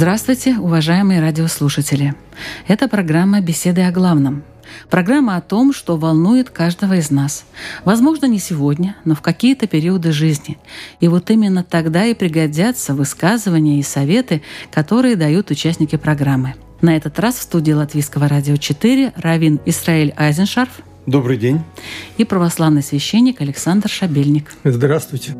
Здравствуйте, уважаемые радиослушатели. Это программа «Беседы о главном». Программа о том, что волнует каждого из нас. Возможно, не сегодня, но в какие-то периоды жизни. И вот именно тогда и пригодятся высказывания и советы, которые дают участники программы. На этот раз в студии Латвийского радио 4 Равин Исраиль Айзеншарф. Добрый день. И православный священник Александр Шабельник. Здравствуйте.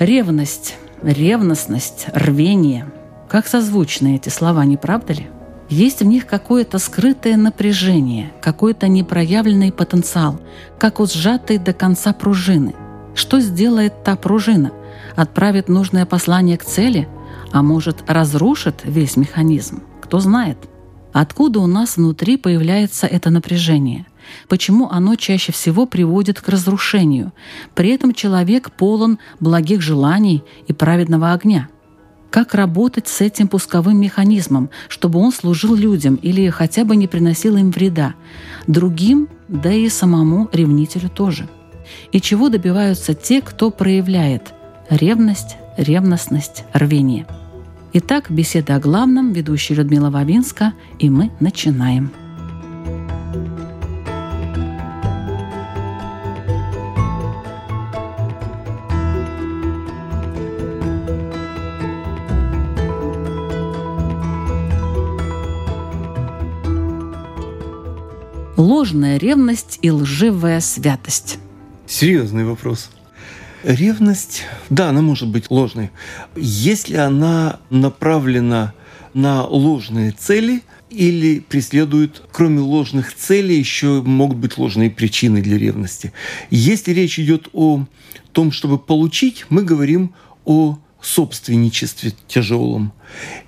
Ревность, ревностность, рвение. Как созвучны эти слова, не правда ли? Есть в них какое-то скрытое напряжение, какой-то непроявленный потенциал, как у сжатой до конца пружины. Что сделает та пружина? Отправит нужное послание к цели, а может разрушит весь механизм? Кто знает? Откуда у нас внутри появляется это напряжение – Почему оно чаще всего приводит к разрушению? При этом человек полон благих желаний и праведного огня. Как работать с этим пусковым механизмом, чтобы он служил людям или хотя бы не приносил им вреда? Другим, да и самому ревнителю тоже. И чего добиваются те, кто проявляет ревность, ревностность, рвение? Итак, беседа о главном, ведущая Людмила Вавинска, и мы начинаем. Ложная ревность и лживая святость. Серьезный вопрос. Ревность, да, она может быть ложной. Если она направлена на ложные цели или преследует, кроме ложных целей, еще могут быть ложные причины для ревности. Если речь идет о том, чтобы получить, мы говорим о собственничестве тяжелом.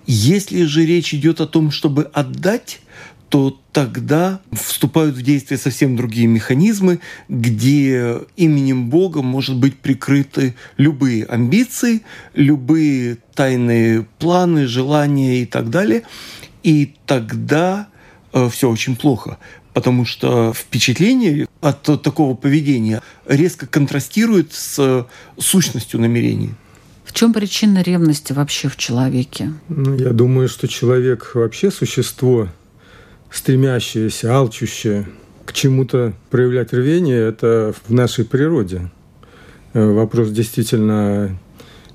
Если же речь идет о том, чтобы отдать, то тогда вступают в действие совсем другие механизмы, где именем Бога может быть прикрыты любые амбиции, любые тайные планы, желания и так далее. И тогда э, все очень плохо, потому что впечатление от такого поведения резко контрастирует с сущностью намерений. В чем причина ревности вообще в человеке? Ну, я думаю, что человек вообще существо стремящееся, алчущее к чему-то проявлять рвение, это в нашей природе. Э, вопрос действительно о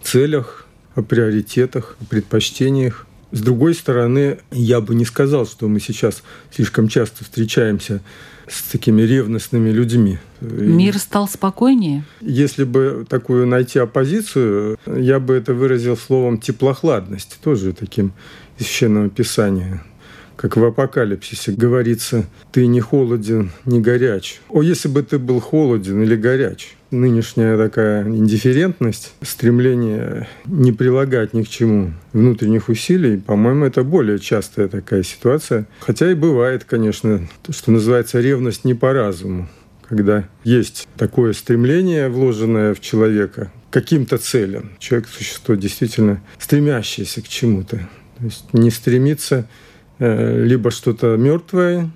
целях, о приоритетах, о предпочтениях. С другой стороны, я бы не сказал, что мы сейчас слишком часто встречаемся с такими ревностными людьми. Мир стал спокойнее? Если бы такую найти оппозицию, я бы это выразил словом теплохладность, тоже таким из Священного Писания как в апокалипсисе говорится, ты не холоден, не горяч. О, если бы ты был холоден или горяч. Нынешняя такая индифферентность, стремление не прилагать ни к чему внутренних усилий, по-моему, это более частая такая ситуация. Хотя и бывает, конечно, то, что называется ревность не по разуму когда есть такое стремление, вложенное в человека, каким-то целям. Человек – существо действительно стремящееся к чему-то. То есть не стремится либо что-то мертвое,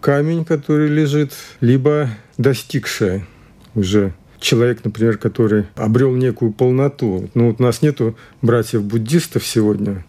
камень, который лежит, либо достигшее уже человек, например, который обрел некую полноту. Ну вот у нас нету братьев-буддистов сегодня,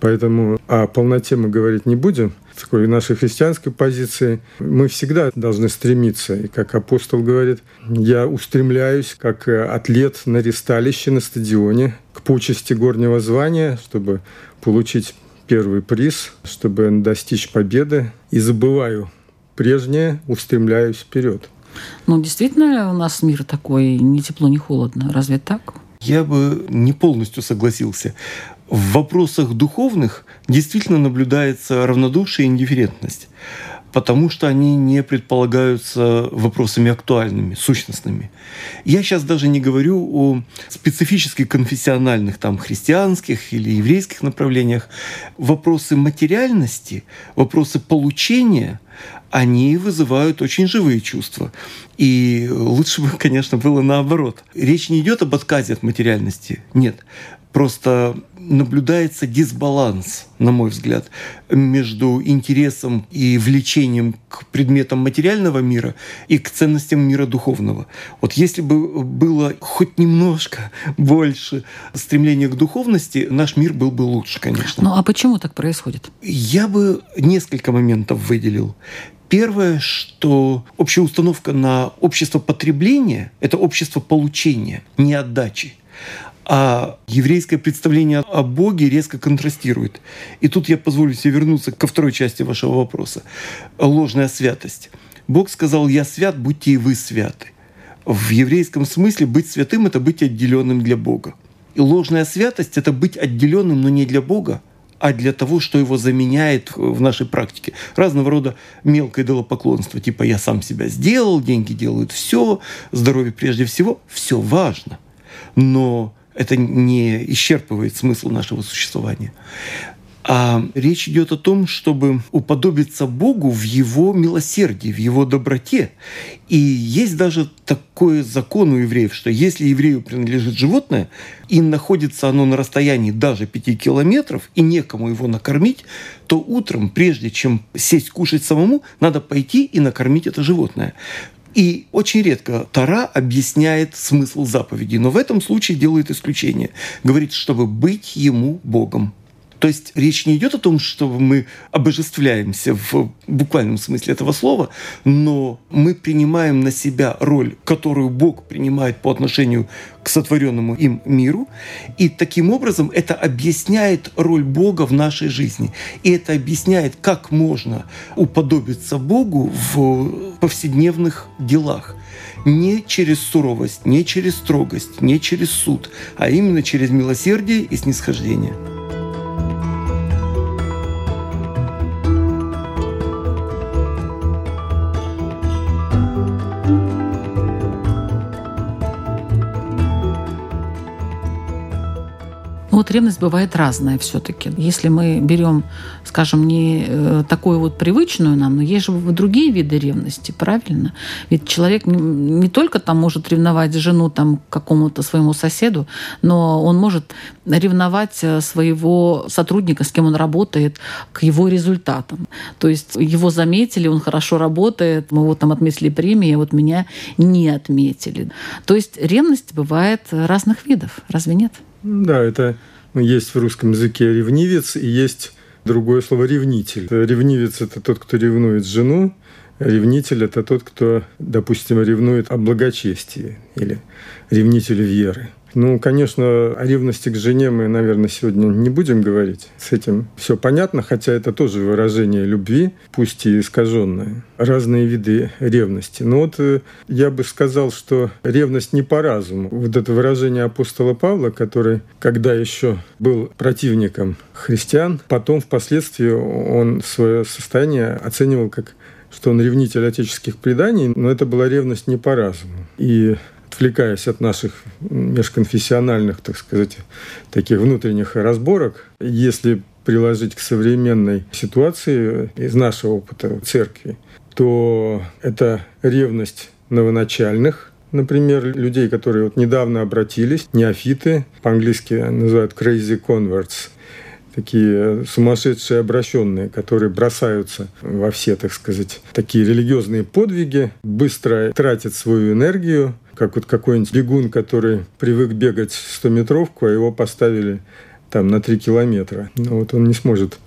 поэтому о полноте мы говорить не будем. С такой нашей христианской позиции мы всегда должны стремиться. И как апостол говорит, я устремляюсь как атлет на ресталище на стадионе к почести горнего звания, чтобы получить первый приз, чтобы достичь победы. И забываю прежнее, устремляюсь вперед. Ну, действительно, у нас мир такой, ни тепло, ни холодно. Разве так? Я бы не полностью согласился. В вопросах духовных действительно наблюдается равнодушие и индифферентность потому что они не предполагаются вопросами актуальными, сущностными. Я сейчас даже не говорю о специфически конфессиональных, там, христианских или еврейских направлениях. Вопросы материальности, вопросы получения, они вызывают очень живые чувства. И лучше бы, конечно, было наоборот. Речь не идет об отказе от материальности. Нет. Просто наблюдается дисбаланс, на мой взгляд, между интересом и влечением к предметам материального мира и к ценностям мира духовного. Вот если бы было хоть немножко больше стремления к духовности, наш мир был бы лучше, конечно. Ну а почему так происходит? Я бы несколько моментов выделил. Первое, что общая установка на общество потребления – это общество получения, не отдачи. А еврейское представление о Боге резко контрастирует. И тут я позволю себе вернуться ко второй части вашего вопроса. Ложная святость. Бог сказал, я свят, будьте и вы святы. В еврейском смысле быть святым – это быть отделенным для Бога. И ложная святость – это быть отделенным, но не для Бога, а для того, что его заменяет в нашей практике. Разного рода мелкое делопоклонство, типа «я сам себя сделал», «деньги делают все», «здоровье прежде всего». Все важно. Но это не исчерпывает смысл нашего существования. А речь идет о том, чтобы уподобиться Богу в Его милосердии, в Его доброте. И есть даже такой закон у евреев, что если еврею принадлежит животное, и находится оно на расстоянии даже пяти километров, и некому его накормить, то утром, прежде чем сесть кушать самому, надо пойти и накормить это животное. И очень редко Тара объясняет смысл заповеди, но в этом случае делает исключение. Говорит, чтобы быть ему Богом. То есть речь не идет о том, что мы обожествляемся в буквальном смысле этого слова, но мы принимаем на себя роль, которую Бог принимает по отношению к сотворенному им миру. И таким образом это объясняет роль Бога в нашей жизни. И это объясняет, как можно уподобиться Богу в повседневных делах не через суровость, не через строгость, не через суд, а именно через милосердие и снисхождение. Bye. Вот ревность бывает разная все-таки. Если мы берем, скажем, не э, такую вот привычную нам, но есть же другие виды ревности, правильно? Ведь человек не только там может ревновать жену там какому-то своему соседу, но он может ревновать э, своего сотрудника, с кем он работает, к его результатам. То есть его заметили, он хорошо работает, мы вот там отметили премии, а вот меня не отметили. То есть ревность бывает разных видов, разве нет? Да, это есть в русском языке ревнивец и есть другое слово ревнитель. Ревнивец – это тот, кто ревнует жену, ревнитель – это тот, кто, допустим, ревнует о благочестии или ревнитель веры. Ну, конечно, о ревности к жене мы, наверное, сегодня не будем говорить. С этим все понятно, хотя это тоже выражение любви, пусть и искаженное. Разные виды ревности. Но вот э, я бы сказал, что ревность не по разуму. Вот это выражение апостола Павла, который, когда еще был противником христиан, потом впоследствии он свое состояние оценивал как что он ревнитель отеческих преданий, но это была ревность не по разуму. И отвлекаясь от наших межконфессиональных, так сказать, таких внутренних разборок, если приложить к современной ситуации из нашего опыта церкви, то это ревность новоначальных, например, людей, которые вот недавно обратились, неофиты, по-английски называют crazy converts, такие сумасшедшие обращенные, которые бросаются во все, так сказать, такие религиозные подвиги, быстро тратят свою энергию, как вот какой-нибудь бегун, который привык бегать 100-метровку, а его поставили там на 3 километра. Ну, вот он не сможет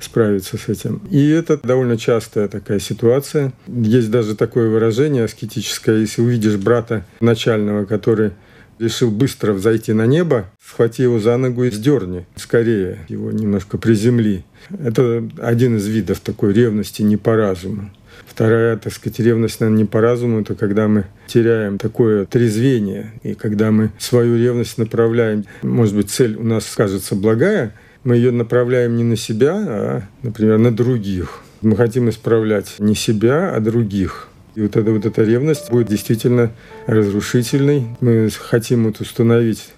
справиться с этим. И это довольно частая такая ситуация. Есть даже такое выражение аскетическое, если увидишь брата начального, который решил быстро взойти на небо, схвати его за ногу и сдерни скорее, его немножко приземли. Это один из видов такой ревности не по разуму. Вторая, так сказать, ревность, наверное, не по разуму, это когда мы теряем такое трезвение, и когда мы свою ревность направляем. Может быть, цель у нас кажется благая, мы ее направляем не на себя, а, например, на других. Мы хотим исправлять не себя, а других. И вот эта вот эта ревность будет действительно разрушительной. Мы хотим вот установить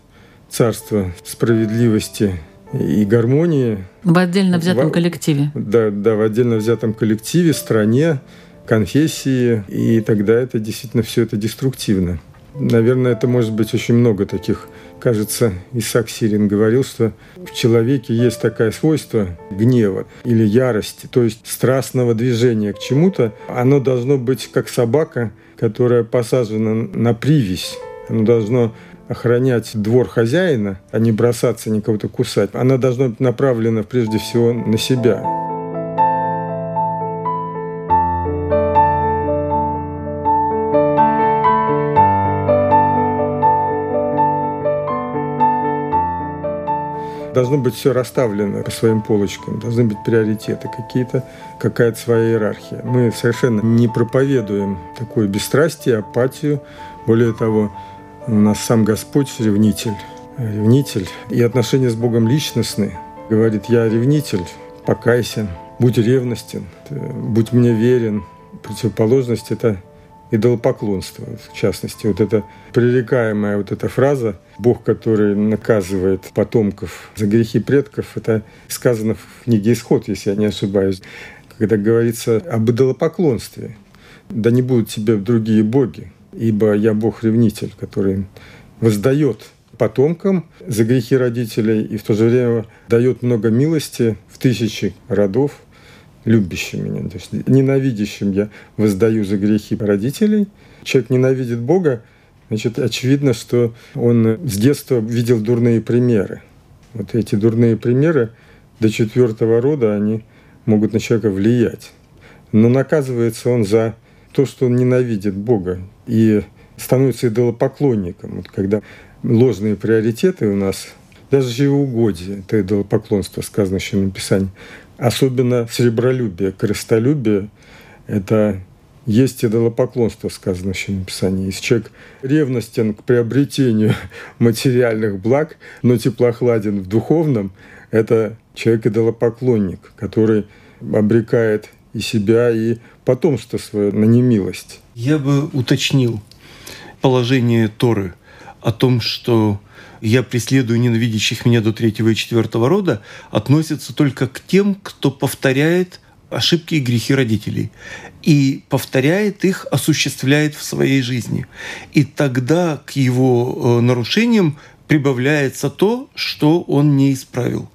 царство справедливости и гармонии. В отдельно взятом в, коллективе. Да, да, в отдельно взятом коллективе, стране, конфессии, и тогда это действительно все это деструктивно. Наверное, это может быть очень много таких. Кажется, Исаак Сирин говорил, что в человеке есть такое свойство гнева или ярости, то есть страстного движения к чему-то. Оно должно быть как собака, которая посажена на привязь. Оно должно охранять двор хозяина, а не бросаться никого-то кусать. Она должна быть направлена прежде всего на себя. Должно быть все расставлено по своим полочкам, должны быть приоритеты какие-то, какая-то своя иерархия. Мы совершенно не проповедуем такое бесстрастие, апатию. Более того, у нас сам Господь ревнитель. Ревнитель. И отношения с Богом личностные. Говорит, я ревнитель, покайся, будь ревностен, будь мне верен. Противоположность – это идолопоклонство, в частности. Вот эта пререкаемая вот эта фраза «Бог, который наказывает потомков за грехи предков», это сказано в книге «Исход», если я не ошибаюсь, когда говорится об идолопоклонстве. «Да не будут тебе другие боги, ибо я Бог-ревнитель, который воздает потомкам за грехи родителей и в то же время дает много милости в тысячи родов любящим меня. То есть ненавидящим я воздаю за грехи родителей. Человек ненавидит Бога, значит, очевидно, что он с детства видел дурные примеры. Вот эти дурные примеры до четвертого рода, они могут на человека влиять. Но наказывается он за то, что он ненавидит Бога и становится идолопоклонником. Вот когда ложные приоритеты у нас, даже живоугодие, это идолопоклонство, сказано еще в Писании, особенно сребролюбие, крестолюбие – это есть идолопоклонство, сказано в Священном Писании. Если человек ревностен к приобретению материальных благ, но теплохладен в духовном, это человек идолопоклонник, который обрекает и себя, и потомство свое на немилость. Я бы уточнил положение Торы о том, что я преследую ненавидящих меня до третьего и четвертого рода, относится только к тем, кто повторяет ошибки и грехи родителей. И повторяет их, осуществляет в своей жизни. И тогда к его э, нарушениям прибавляется то, что он не исправил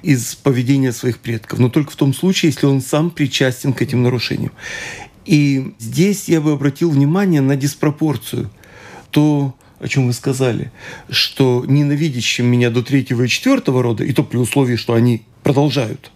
из поведения своих предков. Но только в том случае, если он сам причастен к этим нарушениям. И здесь я бы обратил внимание на диспропорцию. То, о чем вы сказали, что ненавидящим меня до третьего и четвертого рода, и то при условии, что они продолжают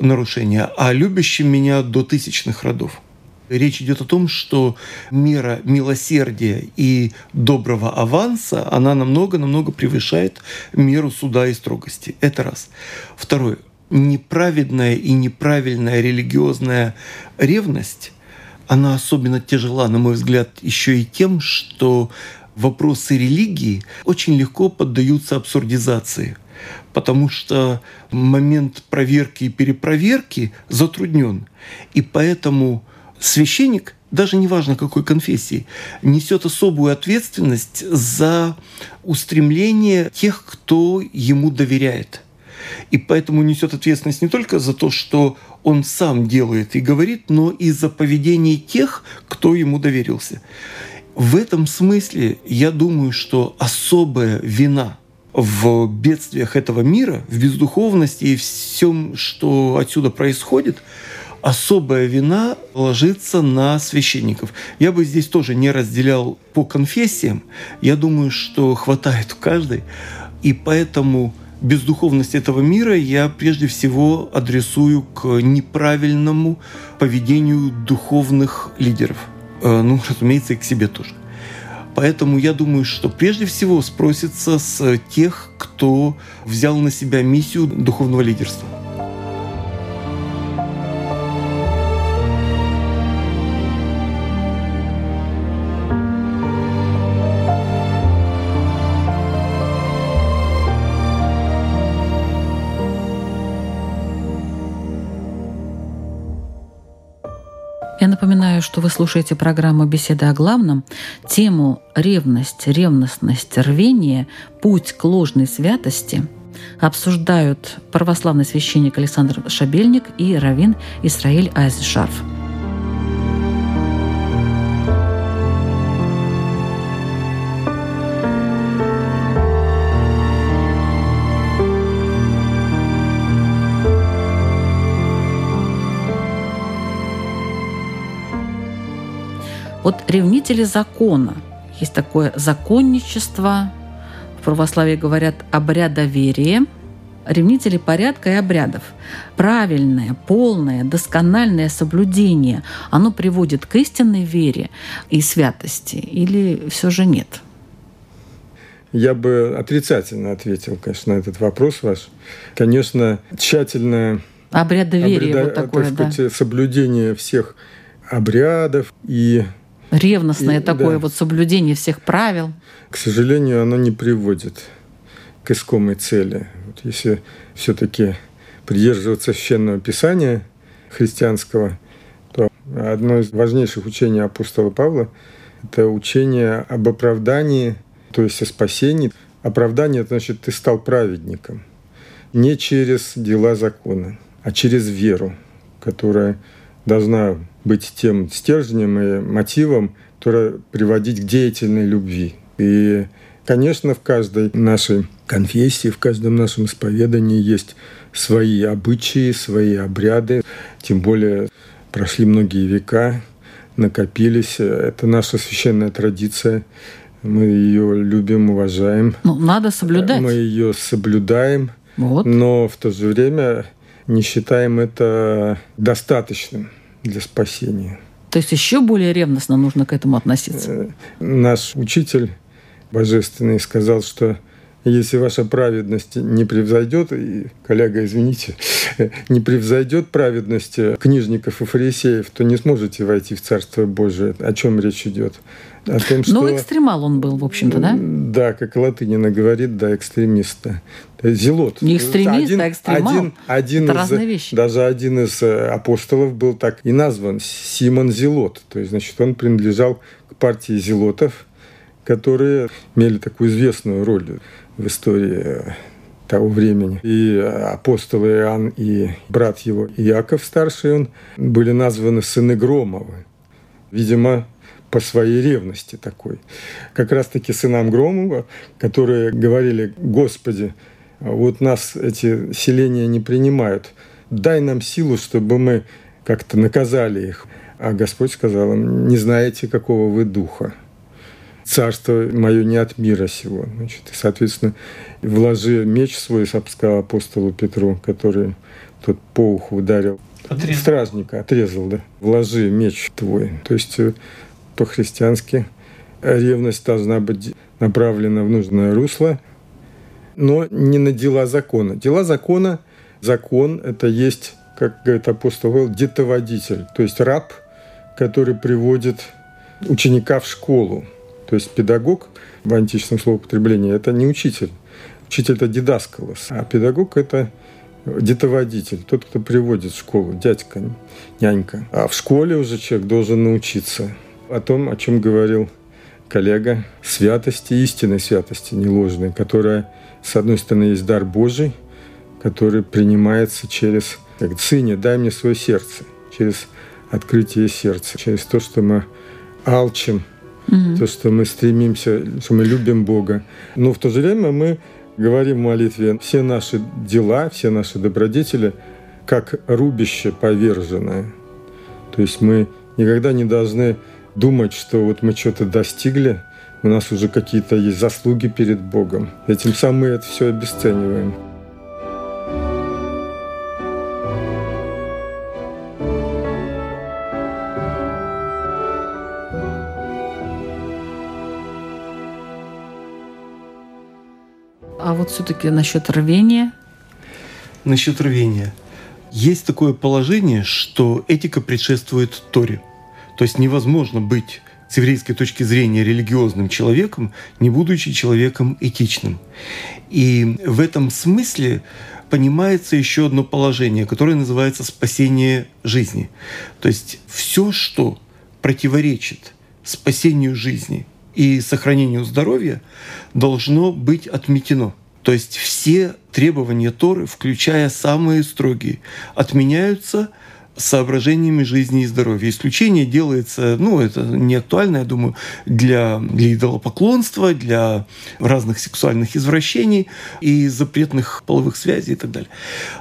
нарушения, а любящим меня до тысячных родов. Речь идет о том, что мера милосердия и доброго аванса, она намного-намного превышает меру суда и строгости. Это раз. Второе. Неправедная и неправильная религиозная ревность, она особенно тяжела, на мой взгляд, еще и тем, что вопросы религии очень легко поддаются абсурдизации, потому что момент проверки и перепроверки затруднен. И поэтому священник, даже неважно какой конфессии, несет особую ответственность за устремление тех, кто ему доверяет. И поэтому несет ответственность не только за то, что он сам делает и говорит, но и за поведение тех, кто ему доверился. В этом смысле я думаю, что особая вина в бедствиях этого мира, в бездуховности и всем, что отсюда происходит, особая вина ложится на священников. Я бы здесь тоже не разделял по конфессиям. Я думаю, что хватает в каждой. И поэтому бездуховность этого мира я прежде всего адресую к неправильному поведению духовных лидеров – ну, разумеется, и к себе тоже. Поэтому я думаю, что прежде всего спросится с тех, кто взял на себя миссию духовного лидерства. Что вы слушаете программу «Беседы о главном». Тему «Ревность, ревностность, рвение. Путь к ложной святости» обсуждают православный священник Александр Шабельник и раввин Исраиль Айзшарф. Вот ревнители закона. Есть такое законничество, в православии говорят обрядоверие, ревнители порядка и обрядов. Правильное, полное, доскональное соблюдение, оно приводит к истинной вере и святости или все же нет? Я бы отрицательно ответил, конечно, на этот вопрос ваш. Конечно, тщательное обрядоверие обряда, вот такое, так сказать, да. соблюдение всех обрядов и Ревностное и, такое да. вот соблюдение всех правил. К сожалению, оно не приводит к искомой цели. Вот если все-таки придерживаться священного писания христианского, то одно из важнейших учений апостола Павла – это учение об оправдании, то есть о спасении. Оправдание – это значит, ты стал праведником. Не через дела закона, а через веру, которая должна быть тем стержнем и мотивом, который приводить к деятельной любви. И, конечно, в каждой нашей конфессии, в каждом нашем исповедании есть свои обычаи, свои обряды, тем более прошли многие века, накопились. Это наша священная традиция. Мы ее любим, уважаем. Ну, надо соблюдать. Мы ее соблюдаем, вот. но в то же время не считаем это достаточным для спасения. То есть еще более ревностно нужно к этому относиться? Э, наш учитель божественный сказал, что если ваша праведность не превзойдет, и, коллега, извините, не превзойдет праведность книжников и фарисеев, то не сможете войти в Царство Божие. О чем речь идет? О том, что... Ну, экстремал он был, в общем-то, да? Да, как Латынина говорит, да, экстремиста. Зелот. Не экстремист, один, а экстремал. Один, один Это из, разные вещи. Даже один из э, апостолов был так и назван Симон Зелот. То есть, значит, он принадлежал к партии зелотов, которые имели такую известную роль в истории э, того времени. И апостол Иоанн и брат его Иаков, старший он, были названы сыны Громовы. Видимо, по своей ревности такой. Как раз-таки сынам Громова, которые говорили, «Господи, вот нас эти селения не принимают, дай нам силу, чтобы мы как-то наказали их». А Господь сказал им, «Не знаете, какого вы духа» царство мое не от мира сего. Значит, и, соответственно, вложи меч свой, сказал апостолу Петру, который тот по уху ударил. Отрезал. Стражника отрезал, да. Вложи меч твой. То есть э, по-христиански ревность должна быть направлена в нужное русло, но не на дела закона. Дела закона, закон – это есть, как говорит апостол Павел, детоводитель, то есть раб, который приводит ученика в школу. То есть педагог в античном словоупотреблении – это не учитель. Учитель – это дидаскалос, а педагог – это детоводитель, тот, кто приводит в школу, дядька, нянька. А в школе уже человек должен научиться о том, о чем говорил коллега, святости, истинной святости, не ложной, которая, с одной стороны, есть дар Божий, который принимается через, как «Сыне, дай мне свое сердце», через открытие сердца, через то, что мы алчим угу. то, что мы стремимся, что мы любим Бога. Но в то же время мы говорим в молитве, все наши дела, все наши добродетели, как рубище поверженное. То есть мы никогда не должны думать, что вот мы что-то достигли, у нас уже какие-то есть заслуги перед Богом. Этим самым мы это все обесцениваем. А вот все-таки насчет рвения? Насчет рвения. Есть такое положение, что этика предшествует Торе. То есть невозможно быть с еврейской точки зрения религиозным человеком, не будучи человеком этичным. И в этом смысле понимается еще одно положение, которое называется спасение жизни. То есть все, что противоречит спасению жизни и сохранению здоровья, должно быть отметено. То есть все требования Торы, включая самые строгие, отменяются соображениями жизни и здоровья. Исключение делается, ну, это не актуально, я думаю, для, для идолопоклонства, для разных сексуальных извращений и запретных половых связей и так далее.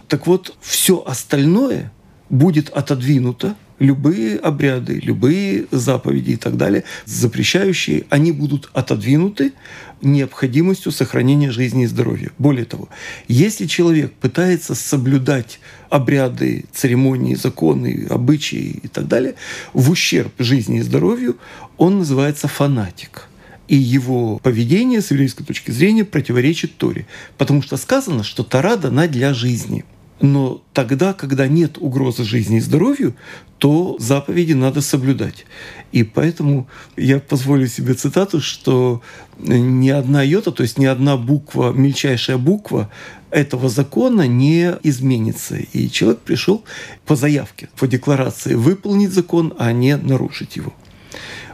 Так вот, все остальное будет отодвинуто любые обряды, любые заповеди и так далее, запрещающие, они будут отодвинуты необходимостью сохранения жизни и здоровья. Более того, если человек пытается соблюдать обряды, церемонии, законы, обычаи и так далее в ущерб жизни и здоровью, он называется фанатик и его поведение с еврейской точки зрения противоречит Торе. Потому что сказано, что Тора дана для жизни – но тогда, когда нет угрозы жизни и здоровью, то заповеди надо соблюдать. И поэтому я позволю себе цитату, что ни одна йота, то есть ни одна буква, мельчайшая буква этого закона не изменится. И человек пришел по заявке, по декларации выполнить закон, а не нарушить его.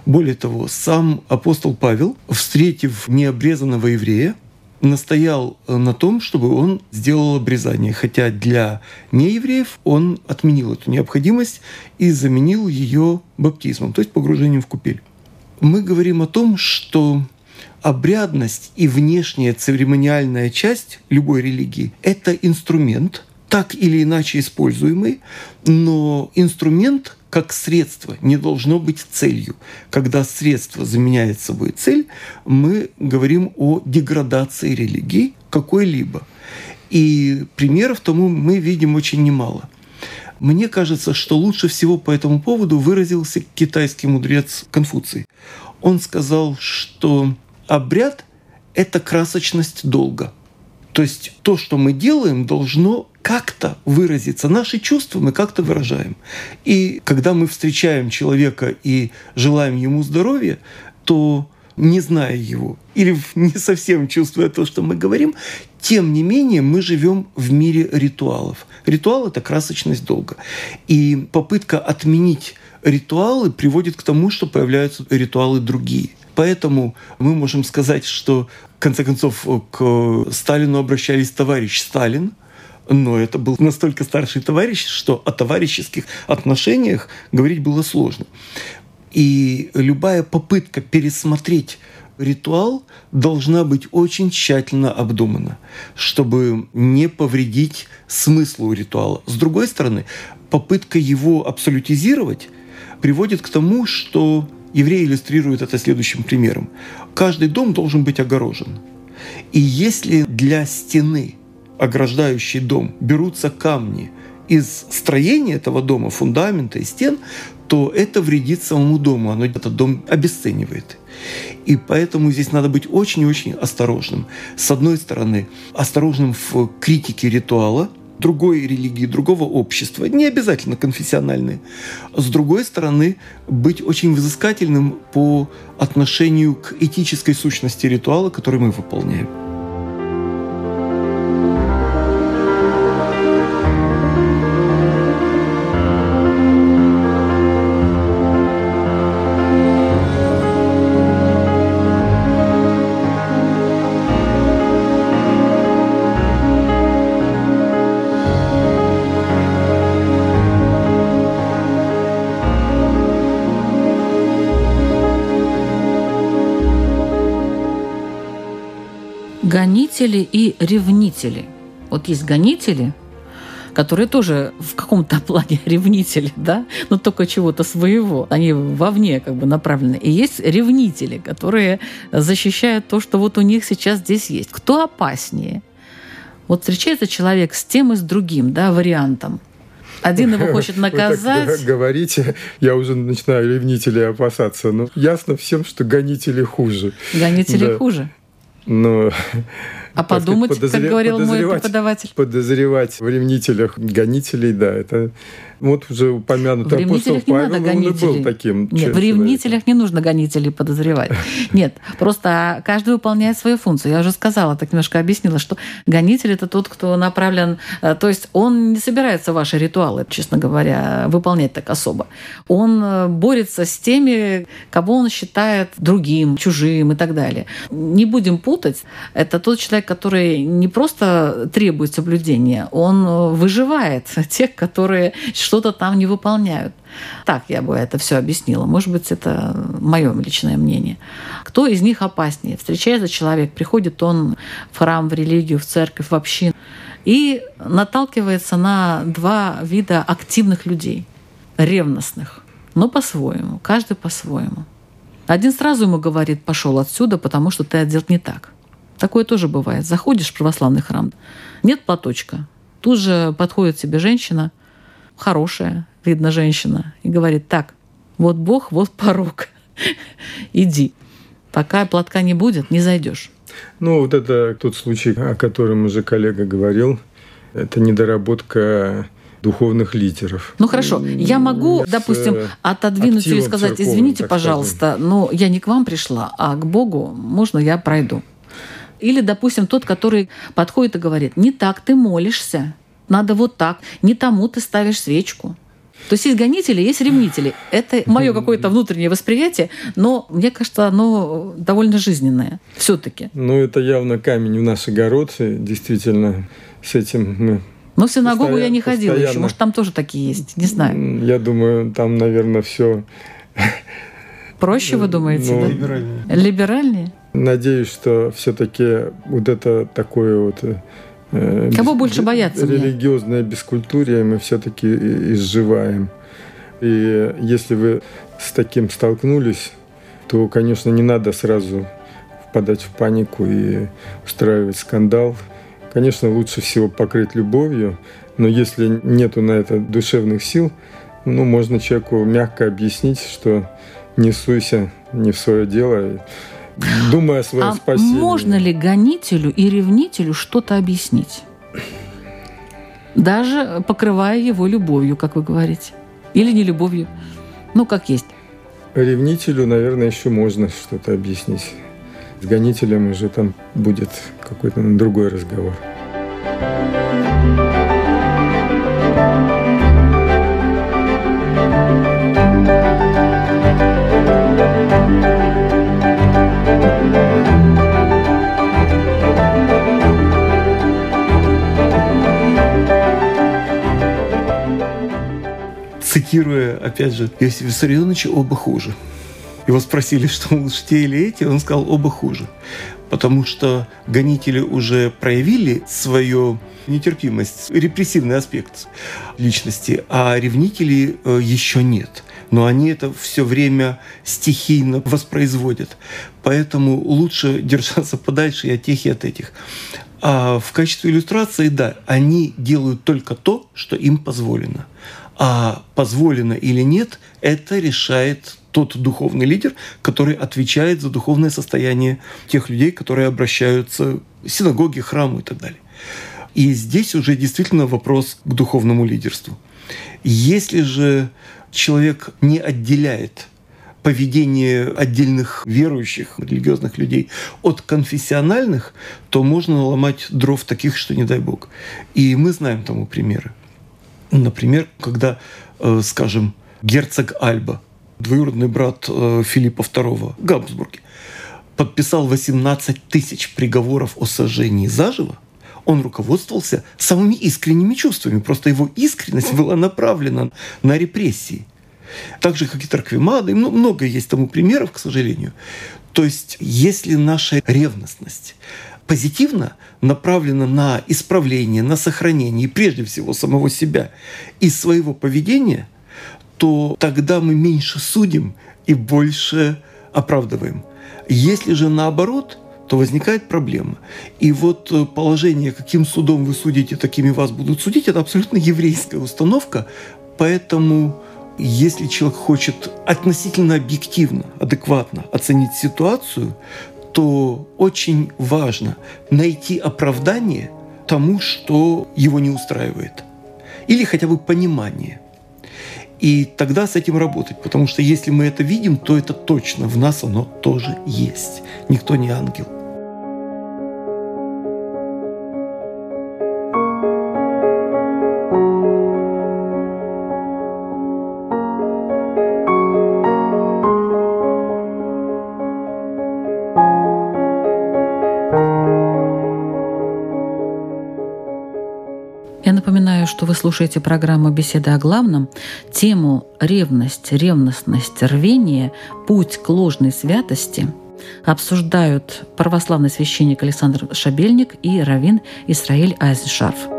Более того, сам апостол Павел, встретив необрезанного еврея, настоял э, на том, чтобы он сделал обрезание, хотя для неевреев он отменил эту необходимость и заменил ее баптизмом, то есть погружением в купель. Мы говорим о том, что обрядность и внешняя церемониальная часть любой религии – это инструмент, так или иначе используемый, но инструмент, как средство не должно быть целью. Когда средство заменяет собой цель, мы говорим о деградации религии какой-либо. И примеров тому мы видим очень немало. Мне кажется, что лучше всего по этому поводу выразился китайский мудрец Конфуций. Он сказал, что обряд – это красочность долга. То есть то, что мы делаем, должно как-то выразиться. Наши чувства мы как-то выражаем. И когда мы встречаем человека и желаем ему здоровья, то не зная его или не совсем чувствуя то, что мы говорим, тем не менее мы живем в мире ритуалов. Ритуал – это красочность долга. И попытка отменить ритуалы приводит к тому, что появляются ритуалы другие. Поэтому мы можем сказать, что, в конце концов, к Сталину обращались товарищ Сталин – но это был настолько старший товарищ, что о товарищеских отношениях говорить было сложно. И любая попытка пересмотреть ритуал должна быть очень тщательно обдумана, чтобы не повредить смыслу ритуала. С другой стороны, попытка его абсолютизировать приводит к тому, что евреи иллюстрируют это следующим примером. Каждый дом должен быть огорожен. И если для стены ограждающий дом, берутся камни из строения этого дома, фундамента и стен, то это вредит самому дому, оно этот дом обесценивает. И поэтому здесь надо быть очень-очень осторожным. С одной стороны, осторожным в критике ритуала, другой религии, другого общества, не обязательно конфессиональной. С другой стороны, быть очень взыскательным по отношению к этической сущности ритуала, который мы выполняем. Гонители и ревнители. Вот есть гонители, которые тоже в каком-то плане ревнители, да, но только чего-то своего. Они вовне как бы направлены. И есть ревнители, которые защищают то, что вот у них сейчас здесь есть. Кто опаснее? Вот встречается человек с тем и с другим, да, вариантом. Один его хочет наказать. Вы так говорите, я уже начинаю ревнителей опасаться. Но ясно всем, что гонители хуже. Гонители да. хуже. Но, а подумать, подозрев... как говорил мой преподаватель. Подозревать в ревнителях гонителей, да, это Вот уже упомянутый В апостол не Павел, надо он и был таким Нет, в ревнителях не нужно гонителей подозревать. Нет, просто каждый выполняет свою функцию. Я уже сказала, так немножко объяснила, что гонитель это тот, кто направлен, э, то есть он не собирается ваши ритуалы, честно говоря, выполнять так особо. Он э, борется с теми, кого он считает другим, чужим и так далее. Не будем путать. Это тот человек, который не просто требует соблюдения, он э, выживает тех, которые что-то там не выполняют. Так я бы это все объяснила. Может быть, это мое личное мнение. Кто из них опаснее? Встречается человек, приходит он в храм, в религию, в церковь, в общину и наталкивается на два вида активных людей, ревностных, но по-своему, каждый по-своему. Один сразу ему говорит, пошел отсюда, потому что ты одет не так. Такое тоже бывает. Заходишь в православный храм, нет платочка. Тут же подходит тебе женщина, хорошая, видно, женщина, и говорит, так, вот Бог, вот порог, иди. Пока платка не будет, не зайдешь. Ну, вот это тот случай, о котором уже коллега говорил. Это недоработка духовных лидеров. Ну хорошо, я могу, С, допустим, отодвинуть ее и сказать, извините, пожалуйста, но я не к вам пришла, а к Богу можно я пройду. Или, допустим, тот, который подходит и говорит, не так ты молишься, надо вот так, не тому ты ставишь свечку. То есть есть гонители, есть ревнители. Это мое какое-то внутреннее восприятие, но мне кажется, оно довольно жизненное все-таки. Ну, это явно камень в наш огород. И действительно, с этим мы Но в синагогу я не ходила еще. постоянно. Может, там тоже такие есть, не знаю. Я думаю, там, наверное, все. Проще, вы думаете, Ну, да? Либеральнее. Либеральнее? Надеюсь, что все-таки вот это такое вот э, Кого бес- больше бояться мне? религиозное бескультурие мы все-таки изживаем. И если вы с таким столкнулись, то, конечно, не надо сразу впадать в панику и устраивать скандал. Конечно, лучше всего покрыть любовью, но если нету на это душевных сил, ну, можно человеку мягко объяснить, что не суйся не в свое дело, и думай о своем А спасении. можно ли гонителю и ревнителю что-то объяснить? Даже покрывая его любовью, как вы говорите. Или не любовью. Ну, как есть. Ревнителю, наверное, еще можно что-то объяснить. С гонителем уже там будет какой-то другой разговор. Цитируя, опять же, Иосифа Виссарионовича, оба хуже. Его спросили, что лучше те или эти, он сказал, оба хуже. Потому что гонители уже проявили свою нетерпимость, репрессивный аспект личности, а ревнители э, еще нет. Но они это все время стихийно воспроизводят. Поэтому лучше держаться подальше и от тех, и от этих. А в качестве иллюстрации, да, они делают только то, что им позволено. А позволено или нет, это решает тот духовный лидер, который отвечает за духовное состояние тех людей, которые обращаются в синагоги, храмы и так далее. И здесь уже действительно вопрос к духовному лидерству. Если же человек не отделяет поведение отдельных верующих, религиозных людей от конфессиональных, то можно наломать дров таких, что не дай бог. И мы знаем тому примеры. Например, когда, э, скажем, герцог Альба, двоюродный брат э, Филиппа II Габсбурге, подписал 18 тысяч приговоров о сожжении заживо, он руководствовался самыми искренними чувствами. Просто его искренность была направлена на репрессии. Так же, как и Тарквимада, и ну, много есть тому примеров, к сожалению. То есть, если наша ревностность позитивно направлена на исправление, на сохранение, прежде всего самого себя и своего поведения, то тогда мы меньше судим и больше оправдываем. Если же наоборот, то возникает проблема. И вот э, положение, каким судом вы судите, такими вас будут судить, это абсолютно еврейская установка. Поэтому если человек хочет относительно объективно, адекватно оценить ситуацию, то очень важно найти оправдание тому, что его не устраивает. Или хотя бы понимание. И тогда с этим работать, потому что если мы это видим, то это точно в нас оно тоже есть. Никто не ангел. Слушаете программу «Беседы о главном». Тему «Ревность, ревностность, рвение. Путь к ложной святости» обсуждают православный священник Александр Шабельник и раввин Исраиль Айзеншарф.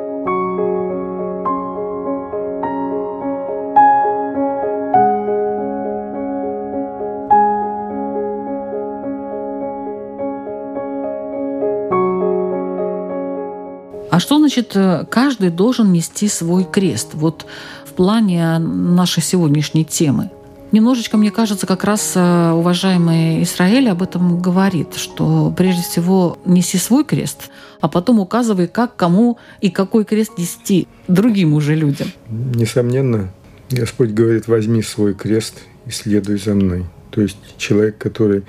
А что значит э, каждый должен нести свой крест? Вот в плане нашей сегодняшней темы. Немножечко, мне кажется, как раз э, уважаемый Израиль об этом говорит, что прежде всего неси свой крест, а потом указывай, как, кому и какой крест нести другим уже людям. Несомненно, Господь говорит, возьми свой крест и следуй за мной. То есть человек, который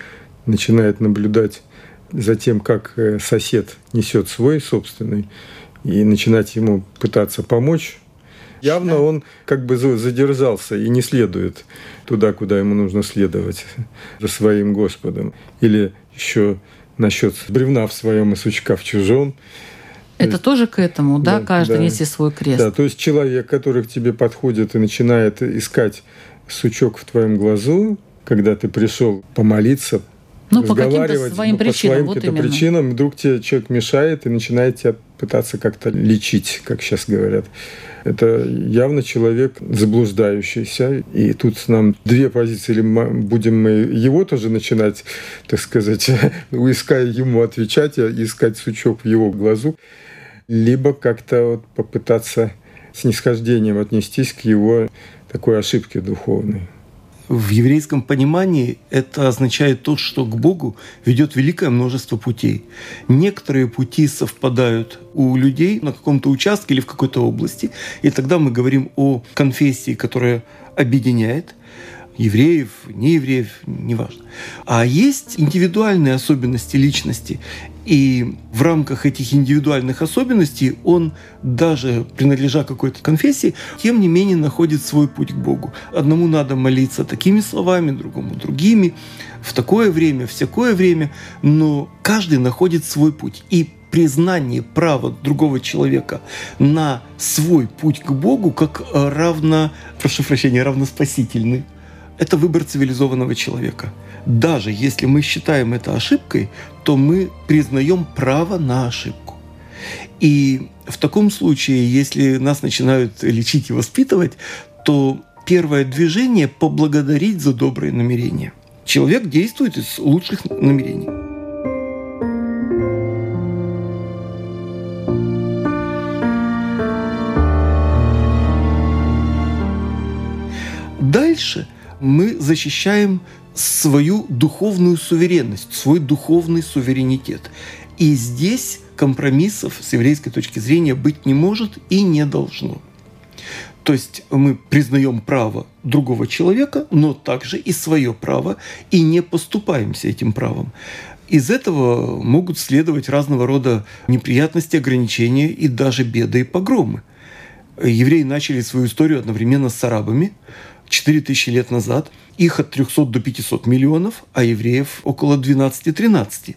начинает наблюдать за тем, как э, сосед несет свой собственный, и начинать ему пытаться помочь, явно он как бы задержался и не следует туда, куда ему нужно следовать за своим Господом. Или еще насчет бревна в своем и сучка в чужом. Это есть, тоже к этому, да, да каждый да, неси свой крест. Да, то есть человек, который к тебе подходит и начинает искать сучок в твоем глазу, когда ты пришел помолиться, ну, по каким-то своим ну, причинам. По своим вот причинам вдруг тебе человек мешает и начинает тебя пытаться как-то лечить, как сейчас говорят. Это явно человек заблуждающийся. И тут нам две позиции. Или будем мы его тоже начинать, так сказать, иская ему отвечать, искать сучок в его глазу, либо как-то вот попытаться с нисхождением отнестись к его такой ошибке духовной. В еврейском понимании это означает то, что к Богу ведет великое множество путей. Некоторые пути совпадают у людей на каком-то участке или в какой-то области, и тогда мы говорим о конфессии, которая объединяет евреев, неевреев, неважно. А есть индивидуальные особенности личности, и в рамках этих индивидуальных особенностей он, даже принадлежа какой-то конфессии, тем не менее находит свой путь к Богу. Одному надо молиться такими словами, другому другими, в такое время, всякое время, но каждый находит свой путь. И признание права другого человека на свой путь к Богу как равно, прошу прощения, равноспасительный, это выбор цивилизованного человека. Даже если мы считаем это ошибкой, то мы признаем право на ошибку. И в таком случае, если нас начинают лечить и воспитывать, то первое движение – поблагодарить за добрые намерения. Человек действует из лучших намерений. Дальше мы защищаем свою духовную суверенность, свой духовный суверенитет. И здесь компромиссов с еврейской точки зрения быть не может и не должно. То есть мы признаем право другого человека, но также и свое право, и не поступаемся этим правом. Из этого могут следовать разного рода неприятности, ограничения и даже беды и погромы. Евреи начали свою историю одновременно с арабами, 4000 лет назад. Их от 300 до 500 миллионов, а евреев около 12-13.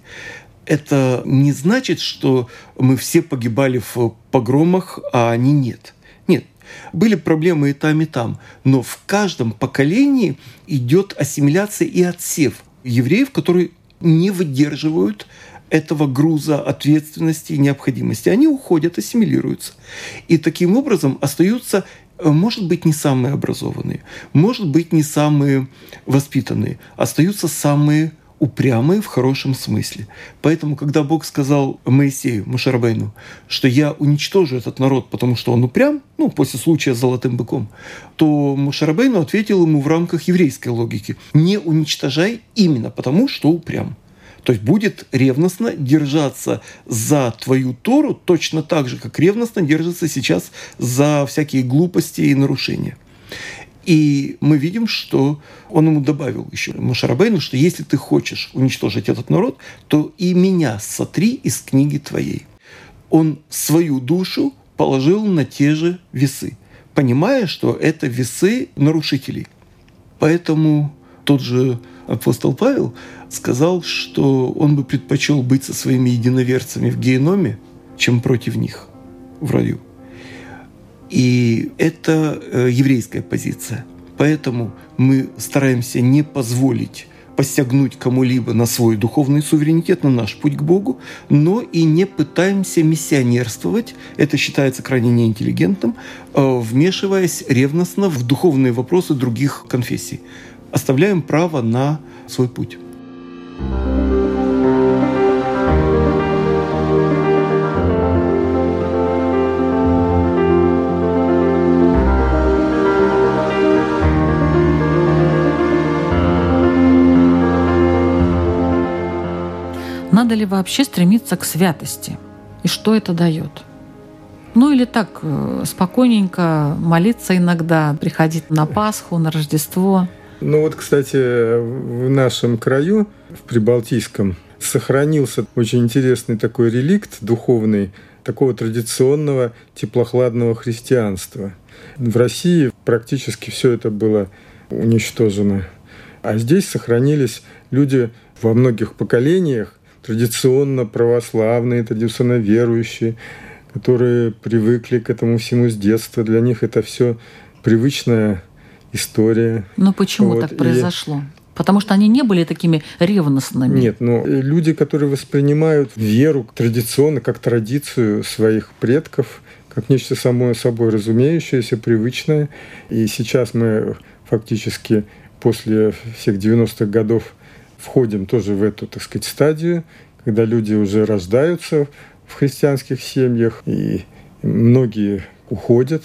Это не значит, что мы все погибали в погромах, а они нет. Нет, были проблемы и там, и там. Но в каждом поколении идет ассимиляция и отсев евреев, которые не выдерживают этого груза ответственности и необходимости. Они уходят, ассимилируются. И таким образом остаются Э, может быть, не самые образованные, может быть, не самые воспитанные, остаются самые упрямые в хорошем смысле. Поэтому, когда Бог сказал Моисею, Мушарбейну, что я уничтожу этот народ, потому что он упрям, ну, после случая с золотым быком, то Мушарбейну ответил ему в рамках еврейской логики, не уничтожай именно потому, что упрям. То есть будет ревностно держаться за твою Тору точно так же, как ревностно держится сейчас за всякие глупости и нарушения. И мы видим, что он ему добавил еще Мушарабейну, что если ты хочешь уничтожить этот народ, то и меня сотри из книги твоей. Он свою душу положил на те же весы, понимая, что это весы нарушителей. Поэтому тот же апостол Павел сказал, что он бы предпочел быть со своими единоверцами в геноме, чем против них в раю. И это э, еврейская позиция. Поэтому мы стараемся не позволить посягнуть кому-либо на свой духовный суверенитет, на наш путь к Богу, но и не пытаемся миссионерствовать, это считается крайне неинтеллигентным, э, вмешиваясь ревностно в духовные вопросы других конфессий. Оставляем право на свой путь. Надо ли вообще стремиться к святости? И что это дает? Ну или так, э, спокойненько молиться иногда, приходить на Пасху, на Рождество. Ну вот, кстати, в нашем краю, в Прибалтийском, сохранился очень интересный такой реликт духовный, такого традиционного теплохладного христианства. В России практически все это было уничтожено. А здесь сохранились люди во многих поколениях, традиционно православные, традиционно верующие, которые привыкли к этому всему с детства. Для них это все привычная история. Но почему вот. так произошло? И... Потому что они не были такими ревностными. Нет, но люди, которые воспринимают веру традиционно, как традицию своих предков, как нечто само собой разумеющееся, привычное. И сейчас мы фактически после всех 90-х годов входим тоже в эту, так сказать, стадию, когда люди уже рождаются в христианских семьях, и многие уходят,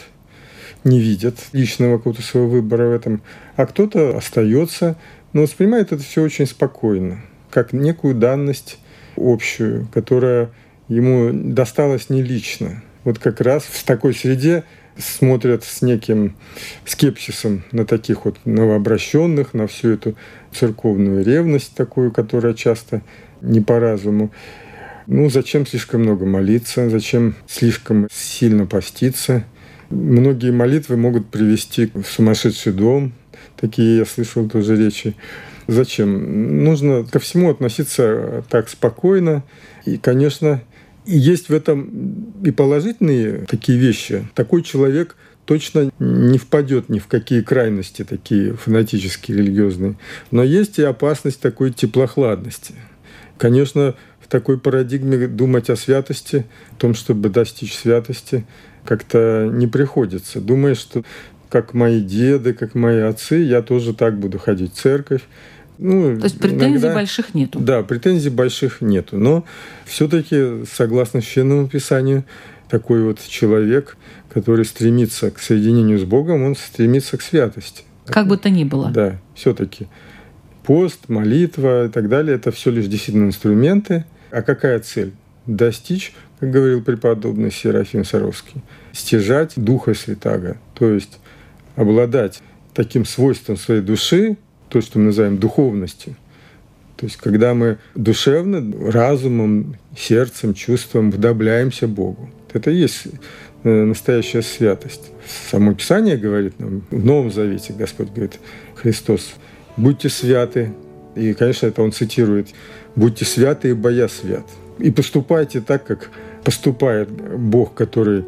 не видят личного какого-то своего выбора в этом, а кто-то остается, но воспринимает это все очень спокойно, как некую данность общую, которая ему досталась не лично. Вот как раз в такой среде смотрят с неким скепсисом на таких вот новообращенных, на всю эту церковную ревность такую, которая часто не по разуму. Ну, зачем слишком много молиться, зачем слишком сильно поститься. Многие молитвы могут привести в сумасшедший дом. Такие я слышал тоже речи. Зачем? Нужно ко всему относиться так спокойно. И, конечно, есть в этом и положительные такие вещи. Такой человек точно не впадет ни в какие крайности такие фанатические, религиозные. Но есть и опасность такой теплохладности. Конечно, в такой парадигме думать о святости, о том, чтобы достичь святости, как-то не приходится. Думаешь, что как мои деды, как мои отцы, я тоже так буду ходить в церковь, ну, То есть претензий иногда, больших нету? Да, претензий больших нету. Но все-таки, согласно Священному Писанию, такой вот человек, который стремится к соединению с Богом, он стремится к святости. Как бы то ни было. Да, все-таки. Пост, молитва и так далее – это все лишь действительно инструменты. А какая цель? Достичь, как говорил преподобный Серафим Саровский, стяжать Духа Святаго, то есть обладать таким свойством своей души, то, что мы называем духовностью. То есть, когда мы душевно, разумом, сердцем, чувством вдобляемся Богу. Это и есть э, настоящая святость. Само Писание говорит нам, в Новом Завете Господь говорит, Христос, будьте святы. И, конечно, это он цитирует, будьте святы, ибо я свят. И поступайте так, как поступает Бог, который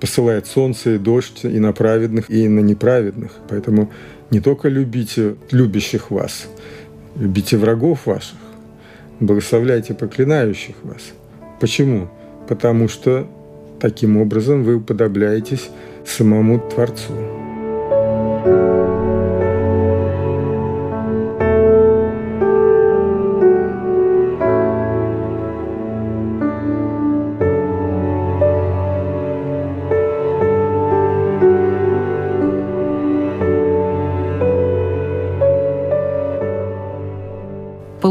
посылает солнце и дождь и на праведных, и на неправедных. Поэтому не только любите любящих вас, любите врагов ваших, благословляйте проклинающих вас. Почему? Потому что таким образом вы уподобляетесь самому Творцу.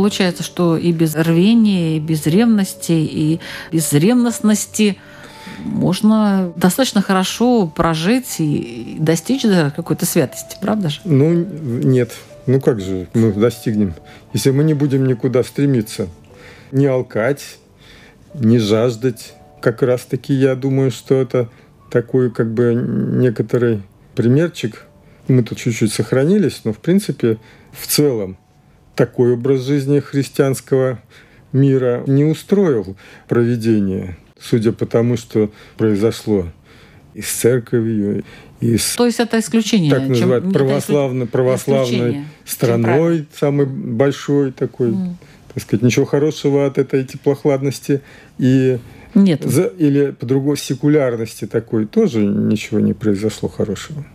Получается, что и без рвения, и без ревности, и без ревностности можно достаточно хорошо прожить и достичь да, какой-то святости, правда же? Ну, нет. Ну как же мы достигнем, если мы не будем никуда стремиться? Не алкать, не жаждать. Как раз-таки я думаю, что это такой как бы некоторый примерчик. Мы тут чуть-чуть сохранились, но в принципе в целом такой образ жизни христианского мира не устроил проведение, судя по тому, что произошло и с церковью, и с То есть это исключение. так называют православной, православной страной, самой большой такой, М. так сказать, ничего хорошего от этой теплохладности и Нет. за- или по-другому секулярности такой тоже ничего не произошло хорошего.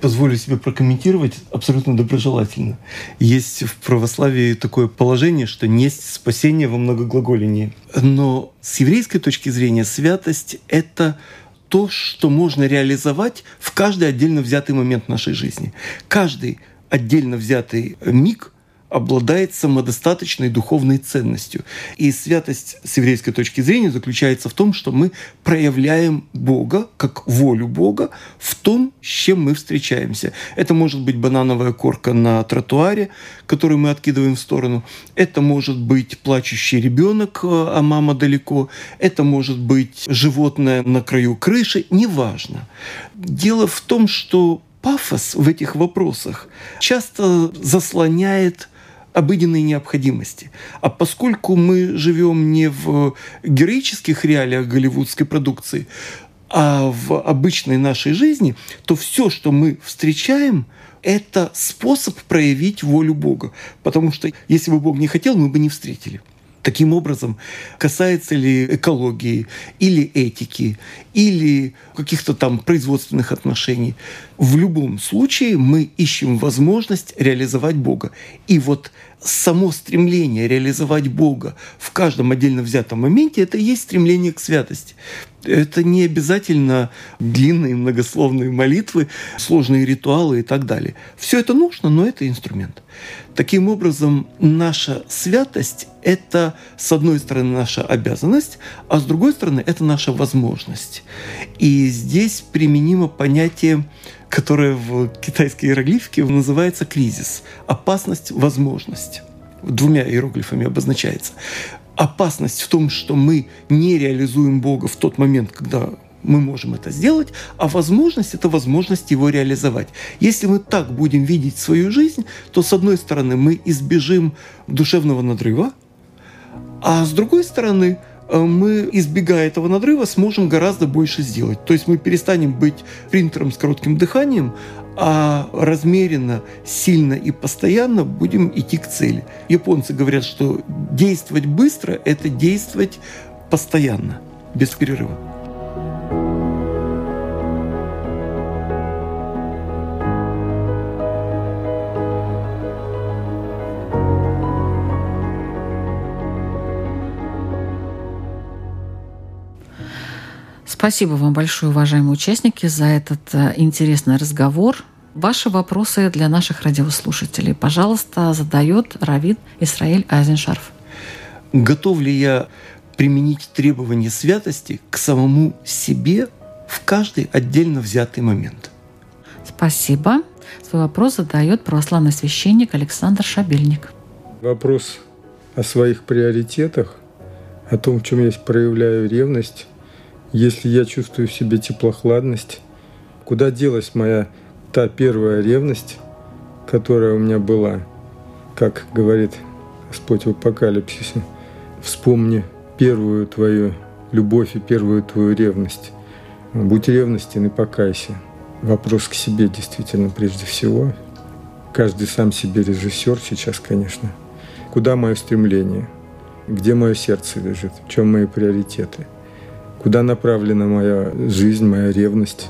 Позволю себе прокомментировать абсолютно доброжелательно. Есть в православии такое положение, что несть спасение во многоглаголении. Но с еврейской точки зрения святость — это то, что можно реализовать в каждый отдельно взятый момент нашей жизни. Каждый отдельно взятый миг обладает самодостаточной духовной ценностью. И святость с еврейской точки зрения заключается в том, что мы проявляем Бога, как волю Бога, в том, с чем мы встречаемся. Это может быть банановая корка на тротуаре, которую мы откидываем в сторону. Это может быть плачущий ребенок, а мама далеко. Это может быть животное на краю крыши. Неважно. Дело в том, что пафос в этих вопросах часто заслоняет обыденные необходимости. А поскольку мы живем не в героических реалиях голливудской продукции, а в обычной нашей жизни, то все, что мы встречаем, это способ проявить волю Бога. Потому что если бы Бог не хотел, мы бы не встретили. Таким образом, касается ли экологии или этики, или каких-то там производственных отношений, в любом случае мы ищем возможность реализовать Бога. И вот само стремление реализовать Бога в каждом отдельно взятом моменте – это и есть стремление к святости. Это не обязательно длинные многословные молитвы, сложные ритуалы и так далее. Все это нужно, но это инструмент. Таким образом, наша святость – это, с одной стороны, наша обязанность, а с другой стороны, это наша возможность. И здесь применимо понятие, которое в китайской иероглифике называется кризис – опасность, возможность. Двумя иероглифами обозначается. Опасность в том, что мы не реализуем Бога в тот момент, когда мы можем это сделать, а возможность – это возможность его реализовать. Если мы так будем видеть свою жизнь, то, с одной стороны, мы избежим душевного надрыва, а с другой стороны, э, мы, избегая этого надрыва, сможем гораздо больше сделать. То есть мы перестанем быть принтером с коротким дыханием, а размеренно, сильно и постоянно будем идти к цели. Японцы говорят, что действовать быстро – это действовать постоянно, без перерыва. Спасибо вам большое, уважаемые участники, за этот э, интересный разговор. Ваши вопросы для наших радиослушателей, пожалуйста, задает Равид Исраиль Айзеншарф. Готов ли я применить требования святости к самому себе в каждый отдельно взятый момент? Спасибо. Свой вопрос задает православный священник Александр Шабельник. Вопрос о своих приоритетах, о том, в чем я проявляю ревность, если я чувствую в себе теплохладность, куда делась моя та первая ревность, которая у меня была, как говорит Господь в Апокалипсисе, вспомни первую твою любовь и первую твою ревность. Будь ревностен и покайся. Вопрос к себе действительно прежде всего. Каждый сам себе режиссер сейчас, конечно. Куда мое стремление? Где мое сердце лежит? В чем мои приоритеты? Куда направлена моя жизнь, моя ревность,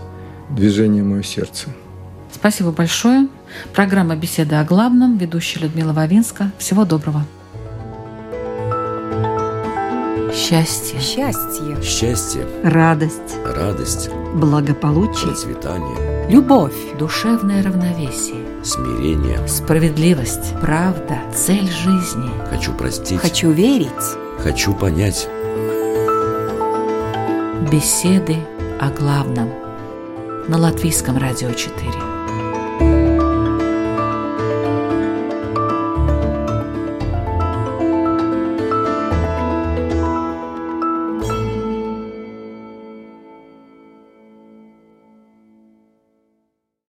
движение мое сердце? Спасибо большое. Программа «Беседа о главном». Ведущая Людмила Вавинска. Всего доброго. Счастье, Счастье. Счастье, радость, радость, благополучие, процветание, Любовь. душевное равновесие, смирение. справедливость, правда, цель жизни. Хочу простить. Хочу верить. Хочу понять. Беседы о главном на Латвийском радио 4.